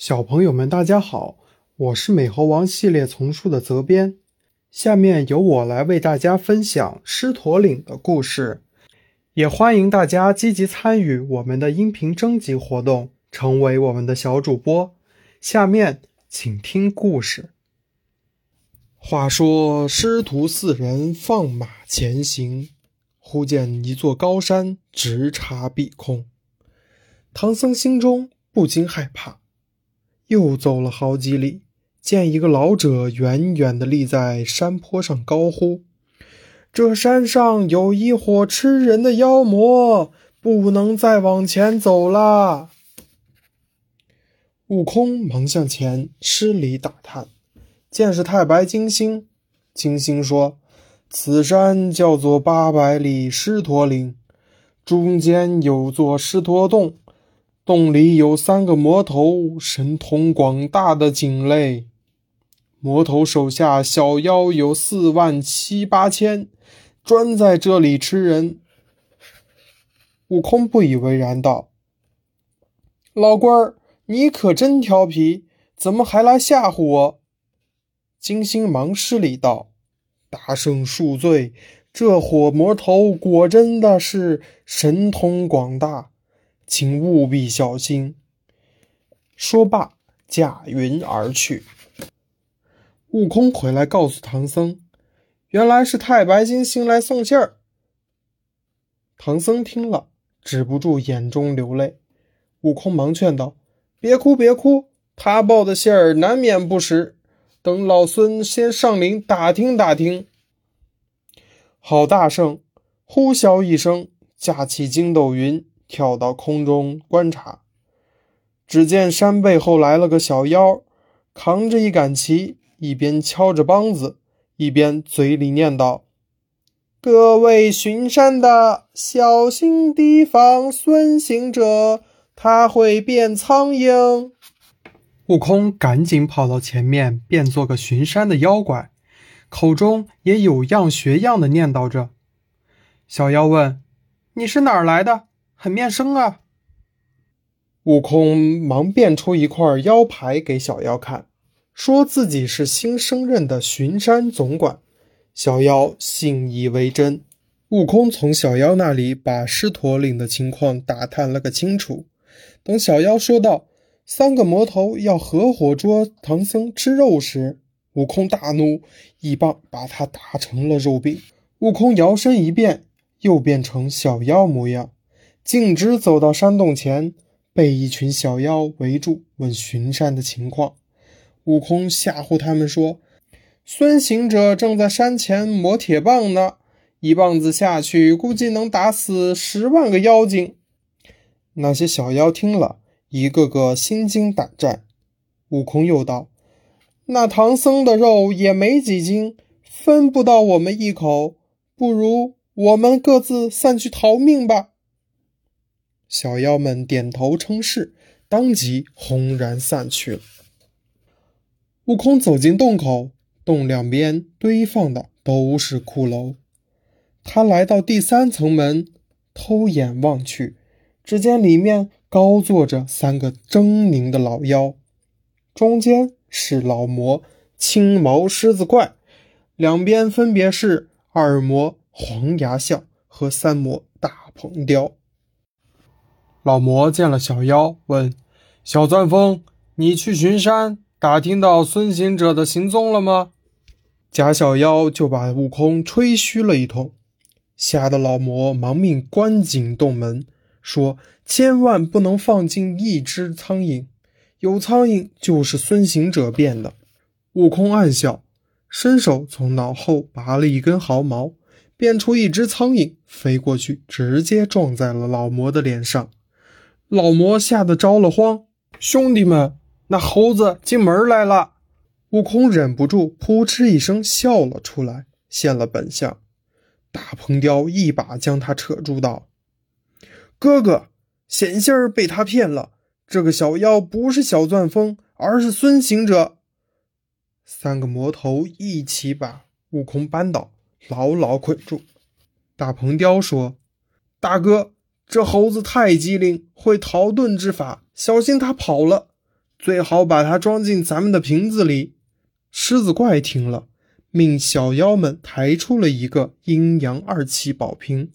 小朋友们，大家好，我是美猴王系列丛书的责编，下面由我来为大家分享狮驼岭的故事，也欢迎大家积极参与我们的音频征集活动，成为我们的小主播。下面请听故事。话说师徒四人放马前行，忽见一座高山直插碧空，唐僧心中不禁害怕。又走了好几里，见一个老者远远地立在山坡上，高呼：“这山上有一伙吃人的妖魔，不能再往前走了。”悟空忙向前施礼打探，见是太白金星。金星说：“此山叫做八百里狮驼岭，中间有座狮驼洞。”洞里有三个魔头，神通广大的井类。魔头手下小妖有四万七八千，专在这里吃人。悟空不以为然道：“老官儿，你可真调皮，怎么还来吓唬我？”金星忙施礼道：“大圣恕罪，这伙魔头果真的是神通广大。”请务必小心。说罢，驾云而去。悟空回来告诉唐僧，原来是太白金星来送信儿。唐僧听了，止不住眼中流泪。悟空忙劝道：“别哭，别哭，他报的信儿难免不实。等老孙先上岭打听打听。”好大圣呼啸一声，架起筋斗云。跳到空中观察，只见山背后来了个小妖，扛着一杆旗，一边敲着梆子，一边嘴里念叨：“各位巡山的，小心提防孙行者，他会变苍蝇。”悟空赶紧跑到前面，变做个巡山的妖怪，口中也有样学样的念叨着。小妖问：“你是哪儿来的？”很面生啊！悟空忙变出一块腰牌给小妖看，说自己是新升任的巡山总管。小妖信以为真。悟空从小妖那里把狮驼岭的情况打探了个清楚。等小妖说道：“三个魔头要合伙捉唐僧吃肉时，悟空大怒，一棒把他打成了肉饼。悟空摇身一变，又变成小妖模样。径直走到山洞前，被一群小妖围住，问巡山的情况。悟空吓唬他们说：“孙行者正在山前磨铁棒呢，一棒子下去，估计能打死十万个妖精。”那些小妖听了一个个心惊胆战。悟空又道：“那唐僧的肉也没几斤，分不到我们一口，不如我们各自散去逃命吧。”小妖们点头称是，当即轰然散去了。悟空走进洞口，洞两边堆放的都是骷髅。他来到第三层门，偷眼望去，只见里面高坐着三个狰狞的老妖，中间是老魔青毛狮子怪，两边分别是二魔黄牙象和三魔大鹏雕。老魔见了小妖，问：“小钻风，你去巡山，打听到孙行者的行踪了吗？”假小妖就把悟空吹嘘了一通，吓得老魔忙命关紧洞门，说：“千万不能放进一只苍蝇，有苍蝇就是孙行者变的。”悟空暗笑，伸手从脑后拔了一根毫毛，变出一只苍蝇飞过去，直接撞在了老魔的脸上。老魔吓得着了慌，兄弟们，那猴子进门来了！悟空忍不住扑哧一声笑了出来，现了本相。大鹏雕一把将他扯住，道：“哥哥，险些儿被他骗了。这个小妖不是小钻风，而是孙行者。”三个魔头一起把悟空扳倒，牢牢捆住。大鹏雕说：“大哥。”这猴子太机灵，会逃遁之法，小心他跑了。最好把它装进咱们的瓶子里。狮子怪听了，命小妖们抬出了一个阴阳二气宝瓶，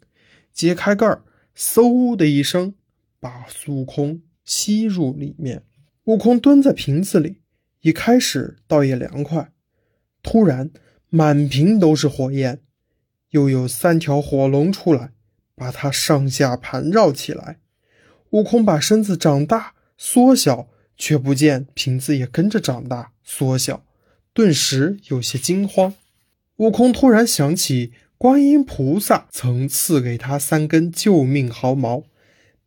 揭开盖儿，嗖的一声，把孙悟空吸入里面。悟空蹲在瓶子里，一开始倒也凉快，突然满瓶都是火焰，又有三条火龙出来，把它上下盘绕起来。悟空把身子长大缩小，却不见瓶子也跟着长大缩小。顿时有些惊慌，悟空突然想起观音菩萨曾赐给他三根救命毫毛，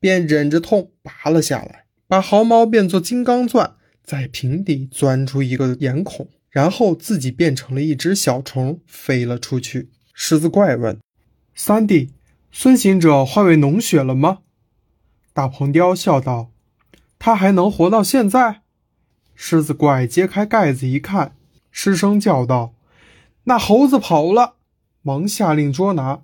便忍着痛拔了下来，把毫毛变作金刚钻，在瓶底钻出一个眼孔，然后自己变成了一只小虫飞了出去。狮子怪问：“三弟，孙行者化为脓血了吗？”大鹏雕笑道：“他还能活到现在？”狮子怪揭开盖子一看。失声叫道：“那猴子跑了！”忙下令捉拿。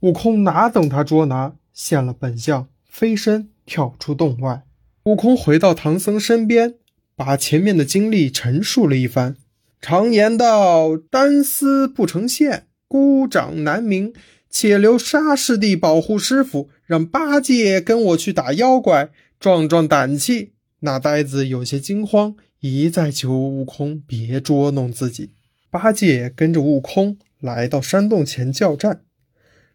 悟空哪等他捉拿，现了本相，飞身跳出洞外。悟空回到唐僧身边，把前面的经历陈述了一番。常言道：“单丝不成线，孤掌难鸣。”且留沙师弟保护师傅，让八戒跟我去打妖怪，壮壮胆气。那呆子有些惊慌。一再求悟空别捉弄自己。八戒跟着悟空来到山洞前叫战，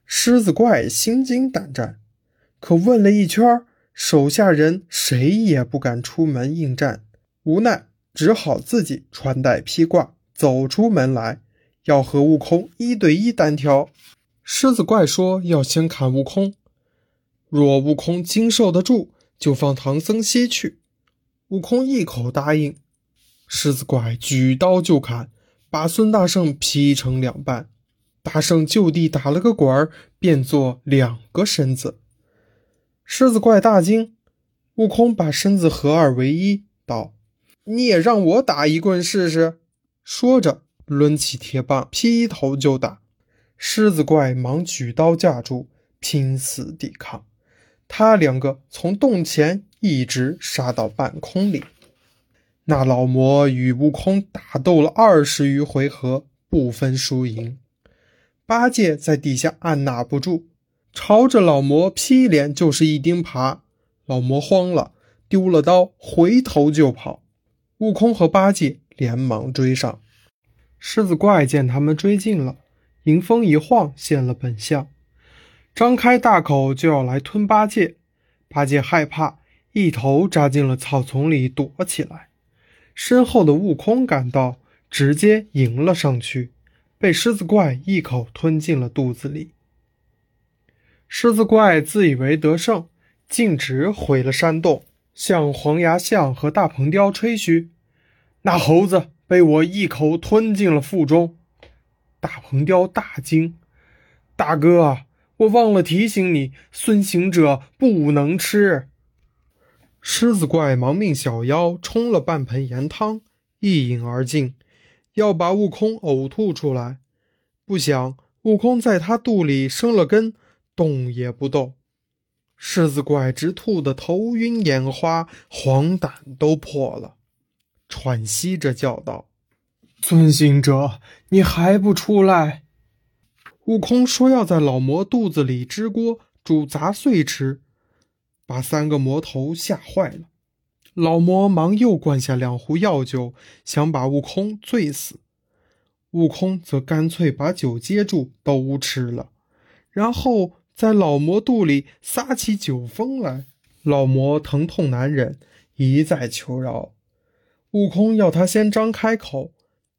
狮子怪心惊胆战，可问了一圈，手下人谁也不敢出门应战，无奈只好自己穿戴披挂走出门来，要和悟空一对一单挑。狮子怪说要先砍悟空，若悟空经受得住，就放唐僧西去。悟空一口答应，狮子怪举刀就砍，把孙大圣劈成两半。大圣就地打了个滚儿，变作两个身子。狮子怪大惊，悟空把身子合二为一，道：“你也让我打一棍试试。”说着，抡起铁棒劈头就打。狮子怪忙举刀架住，拼死抵抗。他两个从洞前。一直杀到半空里，那老魔与悟空打斗了二十余回合，不分输赢。八戒在底下按捺不住，朝着老魔劈脸就是一钉耙。老魔慌了，丢了刀，回头就跑。悟空和八戒连忙追上。狮子怪见他们追近了，迎风一晃，现了本相，张开大口就要来吞八戒。八戒害怕。一头扎进了草丛里躲起来，身后的悟空赶到，直接迎了上去，被狮子怪一口吞进了肚子里。狮子怪自以为得胜，径直回了山洞，向黄牙象和大鹏雕吹嘘：“那猴子被我一口吞进了腹中。”大鹏雕大惊：“大哥，我忘了提醒你，孙行者不能吃。”狮子怪忙命小妖冲了半盆盐汤，一饮而尽，要把悟空呕吐出来。不想悟空在他肚里生了根，动也不动。狮子怪直吐得头晕眼花，黄疸都破了，喘息着叫道：“孙行者，你还不出来？”悟空说要在老魔肚子里支锅煮杂碎吃。把三个魔头吓坏了，老魔忙又灌下两壶药酒，想把悟空醉死。悟空则干脆把酒接住，都吃了，然后在老魔肚里撒起酒疯来。老魔疼痛难忍，一再求饶。悟空要他先张开口。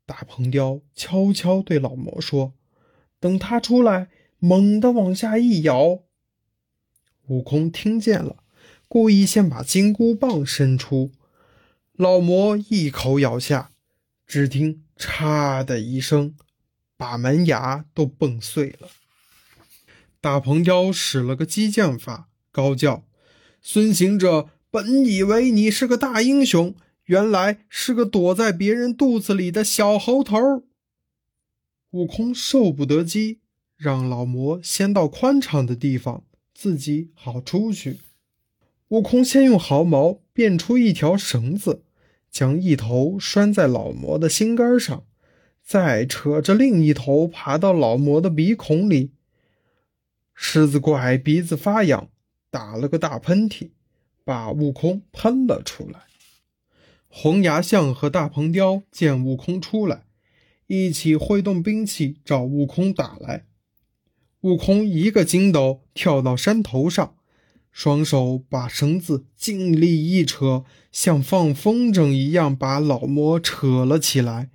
大鹏雕悄悄对老魔说：“等他出来，猛地往下一咬。”悟空听见了，故意先把金箍棒伸出，老魔一口咬下，只听“嚓”的一声，把门牙都蹦碎了。大鹏雕使了个激将法，高叫：“孙行者，本以为你是个大英雄，原来是个躲在别人肚子里的小猴头。”悟空受不得激，让老魔先到宽敞的地方。自己好出去。悟空先用毫毛变出一条绳子，将一头拴在老魔的心肝上，再扯着另一头爬到老魔的鼻孔里。狮子怪鼻子发痒，打了个大喷嚏，把悟空喷了出来。红牙象和大鹏雕见悟空出来，一起挥动兵器找悟空打来。悟空一个筋斗跳到山头上，双手把绳子尽力一扯，像放风筝一样把老魔扯了起来，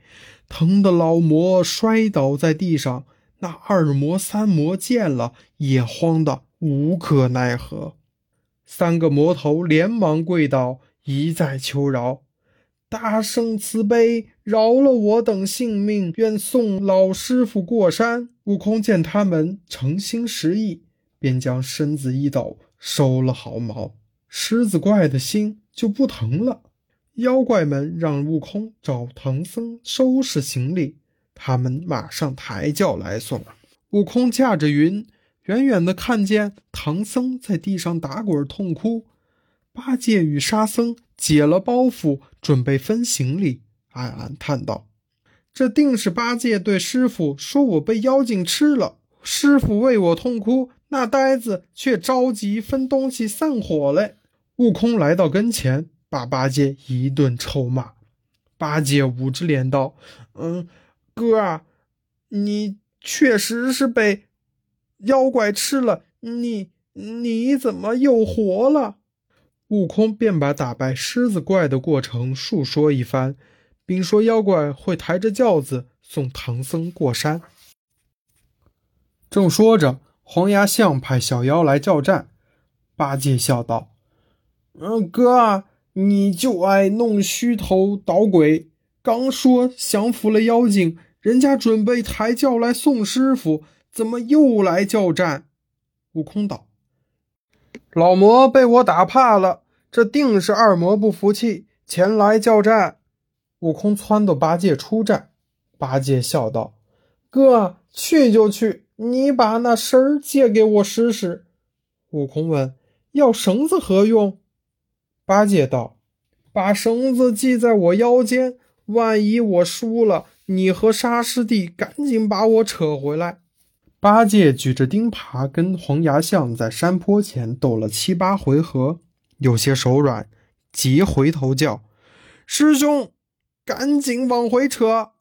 疼得老魔摔倒在地上。那二魔三魔见了也慌得无可奈何，三个魔头连忙跪倒，一再求饶：“大圣慈悲，饶了我等性命，愿送老师傅过山。”悟空见他们诚心实意，便将身子一抖，收了毫毛，狮子怪的心就不疼了。妖怪们让悟空找唐僧收拾行李。他们马上抬轿来送。悟空驾着云，远远的看见唐僧在地上打滚痛哭。八戒与沙僧解了包袱，准备分行李，暗暗叹道：“这定是八戒对师傅说我被妖精吃了，师傅为我痛哭，那呆子却着急分东西散伙嘞。”悟空来到跟前，把八戒一顿臭骂。八戒捂着脸道：“嗯。”哥啊，你确实是被妖怪吃了，你你怎么又活了？悟空便把打败狮子怪的过程述说一番，并说妖怪会抬着轿子送唐僧过山。正说着，黄牙象派小妖来叫战。八戒笑道：“嗯，哥啊，你就爱弄虚头捣鬼，刚说降服了妖精。”人家准备抬轿来送师傅，怎么又来叫战？悟空道：“老魔被我打怕了，这定是二魔不服气，前来叫战。”悟空撺掇八戒出战。八戒笑道：“哥，去就去，你把那绳儿借给我使使。”悟空问：“要绳子何用？”八戒道：“把绳子系在我腰间，万一我输了。”你和沙师弟赶紧把我扯回来！八戒举着钉耙跟黄牙象在山坡前斗了七八回合，有些手软，急回头叫：“师兄，赶紧往回扯！”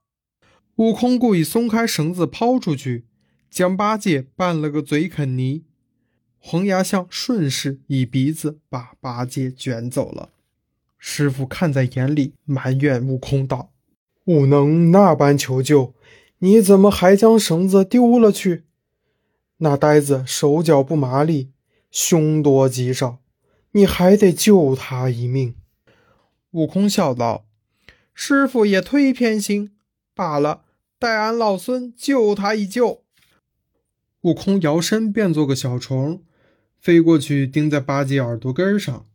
悟空故意松开绳子抛出去，将八戒绊了个嘴啃泥。黄牙象顺势一鼻子把八戒卷走了。师傅看在眼里，埋怨悟空道。悟能那般求救，你怎么还将绳子丢了去？那呆子手脚不麻利，凶多吉少，你还得救他一命。悟空笑道：“师傅也忒偏心，罢了，待俺老孙救他一救。”悟空摇身变做个小虫，飞过去钉在八戒耳朵根上，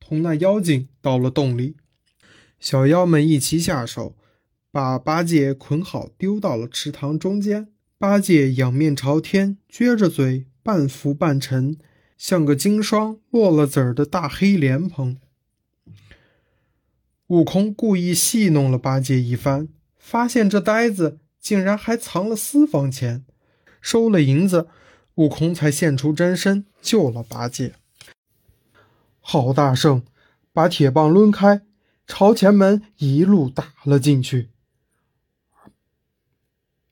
同那妖精到了洞里。小妖们一齐下手。把八戒捆好，丢到了池塘中间。八戒仰面朝天，撅着嘴，半浮半沉，像个经霜落了籽儿的大黑莲蓬。悟空故意戏弄了八戒一番，发现这呆子竟然还藏了私房钱，收了银子，悟空才现出真身，救了八戒。好大圣，把铁棒抡开，朝前门一路打了进去。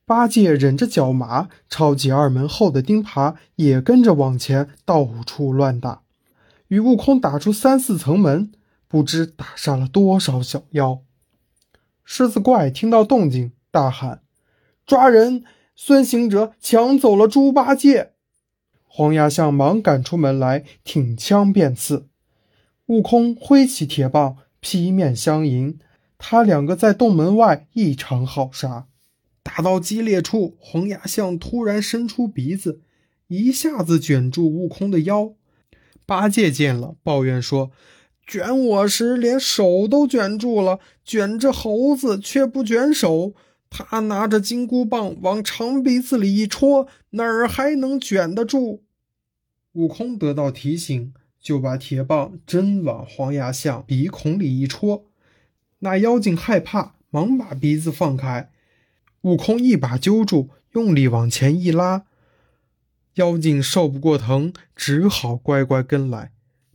八戒忍着脚麻，抄起二门后的钉耙，也跟着往前到处乱打，与悟空打出三四层门，不知打杀了多少小妖。狮子怪听到动静，大喊：“抓人！孙行者抢走了猪八戒！”黄牙象忙赶出门来，挺枪便刺。悟空挥起铁棒，劈面相迎。他两个在洞门外一场好杀。打到激烈处，黄牙象突然伸出鼻子，一下子卷住悟空的腰。八戒见了，抱怨说：“卷我时连手都卷住了，卷这猴子却不卷手。他拿着金箍棒往长鼻子里一戳，哪儿还能卷得住？”悟空得到提醒，就把铁棒真往黄牙象鼻孔里一戳。那妖精害怕，忙把鼻子放开。悟空一把揪住，用力往前一拉，妖精受不过疼，只好乖乖跟来。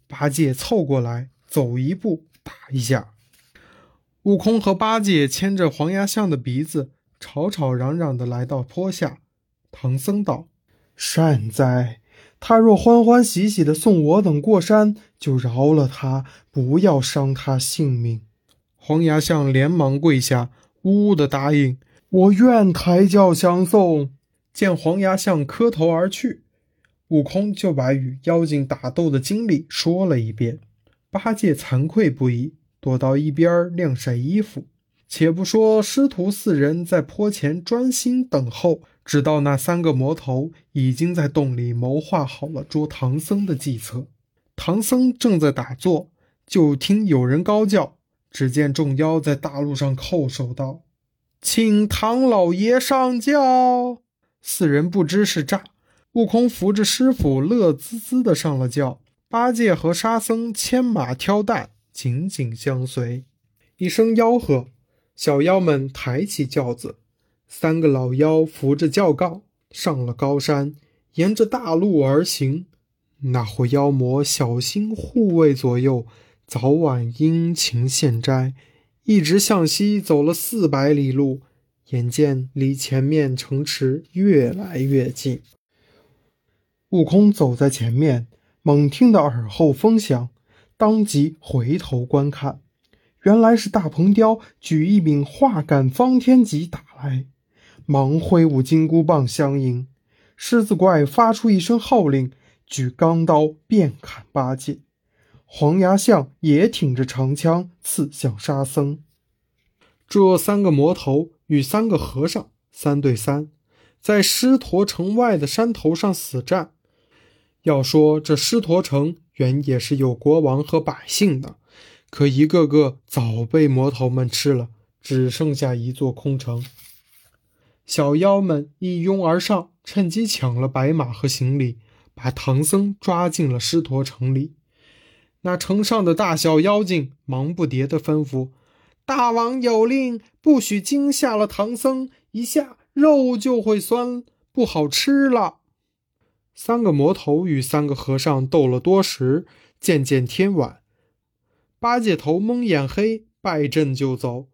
八戒凑过来，走一步打一下。悟空和八戒牵着黄牙象的鼻子，吵吵嚷嚷地来到坡下。唐僧道：“善哉！他若欢欢喜喜地送我等过山，就饶了他，不要伤他性命。”黄牙象连忙跪下，呜呜地答应：“我愿抬轿相送。”见黄牙象磕头而去，悟空就把与妖精打斗的经历说了一遍。八戒惭愧不已。躲到一边晾晒衣服。且不说师徒四人在坡前专心等候，直到那三个魔头已经在洞里谋划好了捉唐僧的计策。唐僧正在打坐，就听有人高叫。只见众妖在大路上叩首道：“请唐老爷上轿。”四人不知是诈。悟空扶着师傅，乐滋滋的上了轿。八戒和沙僧牵马挑担。紧紧相随，一声吆喝，小妖们抬起轿子，三个老妖扶着轿杠上了高山，沿着大路而行。那伙妖魔小心护卫左右，早晚殷勤献斋，一直向西走了四百里路，眼见离前面城池越来越近。悟空走在前面，猛听得耳后风响。当即回头观看，原来是大鹏雕举一柄化杆方天戟打来，忙挥舞金箍棒相迎。狮子怪发出一声号令，举钢刀便砍八戒。黄牙象也挺着长枪刺向沙僧。这三个魔头与三个和尚三对三，在狮驼城外的山头上死战。要说这狮驼城。原也是有国王和百姓的，可一个个早被魔头们吃了，只剩下一座空城。小妖们一拥而上，趁机抢了白马和行李，把唐僧抓进了狮驼城里。那城上的大小妖精忙不迭地吩咐：“大王有令，不许惊吓了唐僧，一下肉就会酸，不好吃了。”三个魔头与三个和尚斗了多时，渐渐天晚。八戒头蒙眼黑，败阵就走，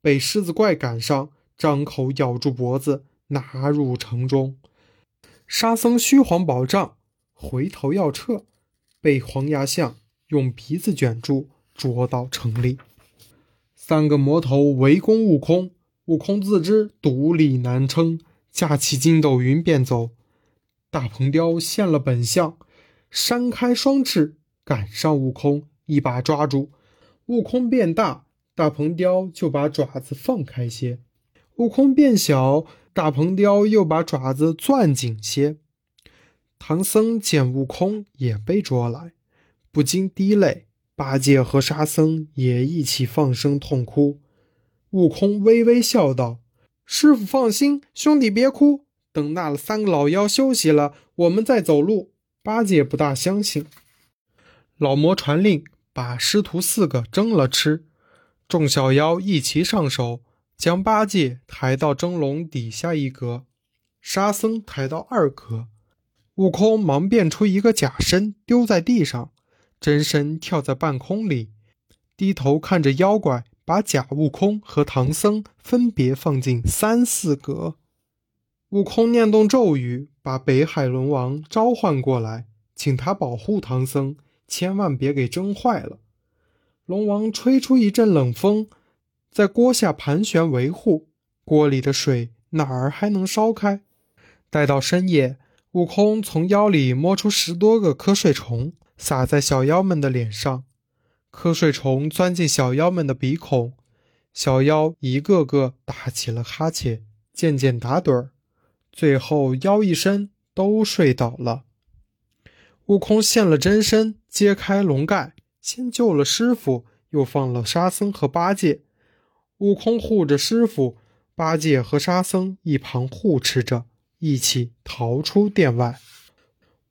被狮子怪赶上，张口咬住脖子，拿入城中。沙僧虚晃宝杖，回头要撤，被黄牙象用鼻子卷住，捉到城里。三个魔头围攻悟空，悟空自知独力难撑，架起筋斗云便走。大鹏雕现了本相，扇开双翅赶上悟空，一把抓住。悟空变大，大鹏雕就把爪子放开些；悟空变小，大鹏雕又把爪子攥紧些。唐僧见悟空也被捉来，不禁滴泪。八戒和沙僧也一起放声痛哭。悟空微微笑道：“师傅放心，兄弟别哭。”等那三个老妖休息了，我们再走路。八戒不大相信。老魔传令，把师徒四个蒸了吃。众小妖一齐上手，将八戒抬到蒸笼底下一格，沙僧抬到二格。悟空忙变出一个假身，丢在地上，真身跳在半空里，低头看着妖怪，把假悟空和唐僧分别放进三四格。悟空念动咒语，把北海龙王召唤过来，请他保护唐僧，千万别给蒸坏了。龙王吹出一阵冷风，在锅下盘旋维护，锅里的水哪儿还能烧开？待到深夜，悟空从腰里摸出十多个瞌睡虫，撒在小妖们的脸上，瞌睡虫钻进小妖们的鼻孔，小妖一个个打起了哈欠，渐渐打盹儿。最后，腰一伸，都睡倒了。悟空现了真身，揭开笼盖，先救了师傅，又放了沙僧和八戒。悟空护着师傅，八戒和沙僧一旁护持着，一起逃出殿外。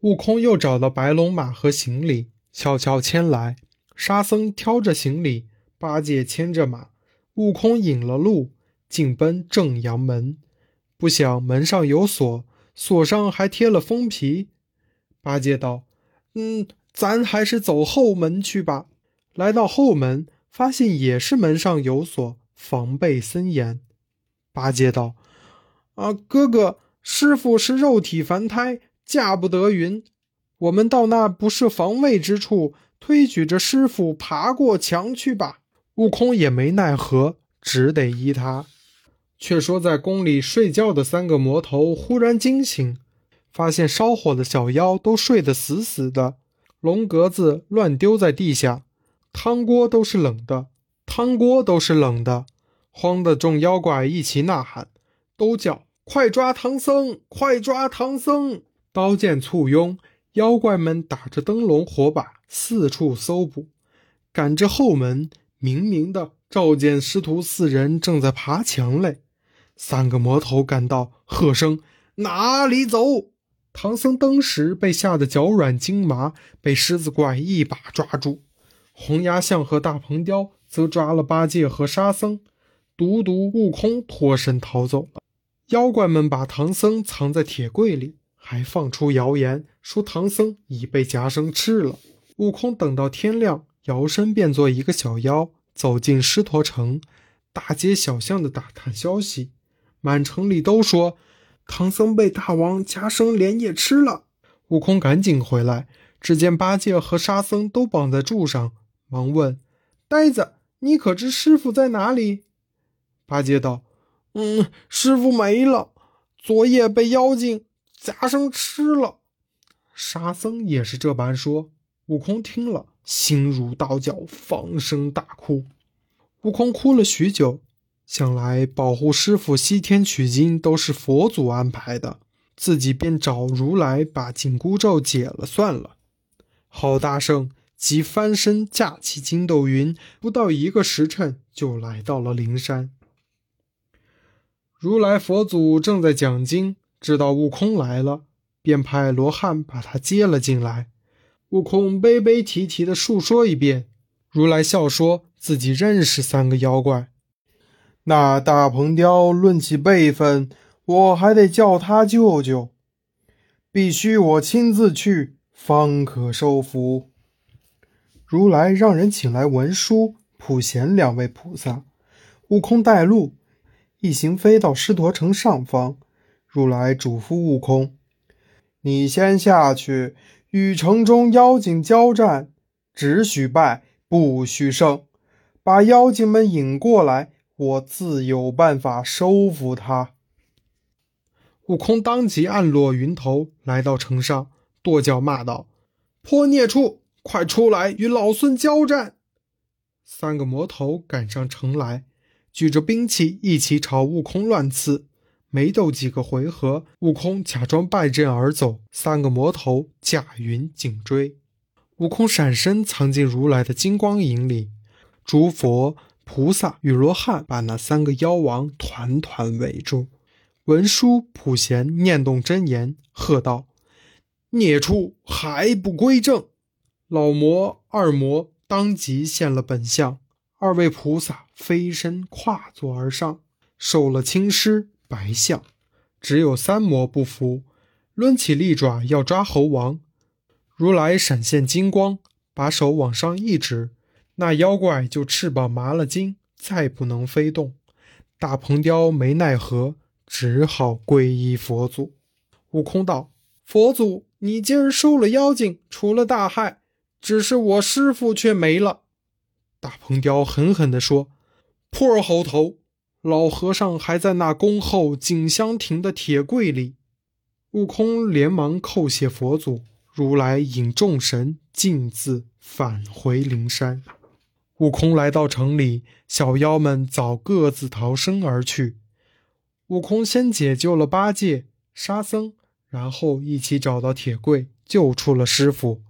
悟空又找了白龙马和行李，悄悄牵来。沙僧挑着行李，八戒牵着马，悟空引了路，进奔正阳门，不想门上有锁，锁上还贴了封皮。八戒道：“嗯，咱还是走后门去吧。”来到后门，发现也是门上有锁，防备森严。八戒道：“啊，哥哥，师傅是肉体凡胎，驾不得云。我们到那不设防卫之处，推举着师傅爬过墙去吧。”悟空也没奈何，只得依他。却说在宫里睡觉的三个魔头忽然惊醒，发现烧火的小妖都睡得死死的，龙格子乱丢在地下，汤锅都是冷的，汤锅都是冷的，慌得众妖怪一起呐喊，都叫快抓唐僧，快抓唐僧！刀剑簇拥，妖怪们打着灯笼火把四处搜捕，赶至后门。明明的，召见师徒四人正在爬墙嘞。三个魔头赶到，喝声：“哪里走！”唐僧登时被吓得脚软筋麻，被狮子怪一把抓住。红牙象和大鹏雕则抓了八戒和沙僧，独独悟空脱身逃走了。妖怪们把唐僧藏在铁柜里，还放出谣言说唐僧已被夹生吃了。悟空等到天亮。摇身变作一个小妖，走进狮驼城，大街小巷的打探消息，满城里都说唐僧被大王夹生连夜吃了。悟空赶紧回来，只见八戒和沙僧都绑在柱上，忙问：“呆子，你可知师傅在哪里？”八戒道：“嗯，师傅没了，昨夜被妖精夹生吃了。”沙僧也是这般说。悟空听了。心如刀绞，放声大哭。悟空哭了许久，想来保护师傅西天取经都是佛祖安排的，自己便找如来把紧箍咒解了算了。好大圣即翻身架起筋斗云，不到一个时辰就来到了灵山。如来佛祖正在讲经，知道悟空来了，便派罗汉把他接了进来。悟空悲悲啼啼地述说一遍，如来笑说自己认识三个妖怪。那大鹏雕论起辈分，我还得叫他舅舅，必须我亲自去方可收服。如来让人请来文殊、普贤两位菩萨，悟空带路，一行飞到狮驼城上方。如来嘱咐悟空：“你先下去。”与城中妖精交战，只许败不许胜。把妖精们引过来，我自有办法收服他。悟空当即暗落云头，来到城上，跺脚骂道：“泼孽畜，快出来与老孙交战！”三个魔头赶上城来，举着兵器一起朝悟空乱刺。没斗几个回合，悟空假装败阵而走，三个魔头驾云紧追。悟空闪身藏进如来的金光影里，诸佛菩萨与罗汉把那三个妖王团团围住。文殊普贤念动真言，喝道：“孽畜还不归正！”老魔、二魔当即现了本相，二位菩萨飞身跨坐而上，受了青狮。白象，只有三魔不服，抡起利爪要抓猴王。如来闪现金光，把手往上一指，那妖怪就翅膀麻了筋，再不能飞动。大鹏雕没奈何，只好皈依佛祖。悟空道：“佛祖，你今儿收了妖精，除了大害，只是我师傅却没了。”大鹏雕狠狠地说：“破猴头！”老和尚还在那恭候锦香亭的铁柜里。悟空连忙叩谢佛祖，如来引众神径自返回灵山。悟空来到城里，小妖们早各自逃生而去。悟空先解救了八戒、沙僧，然后一起找到铁柜，救出了师傅。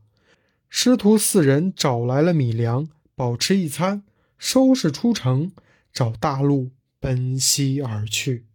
师徒四人找来了米粮，饱吃一餐，收拾出城，找大路。奔西而去。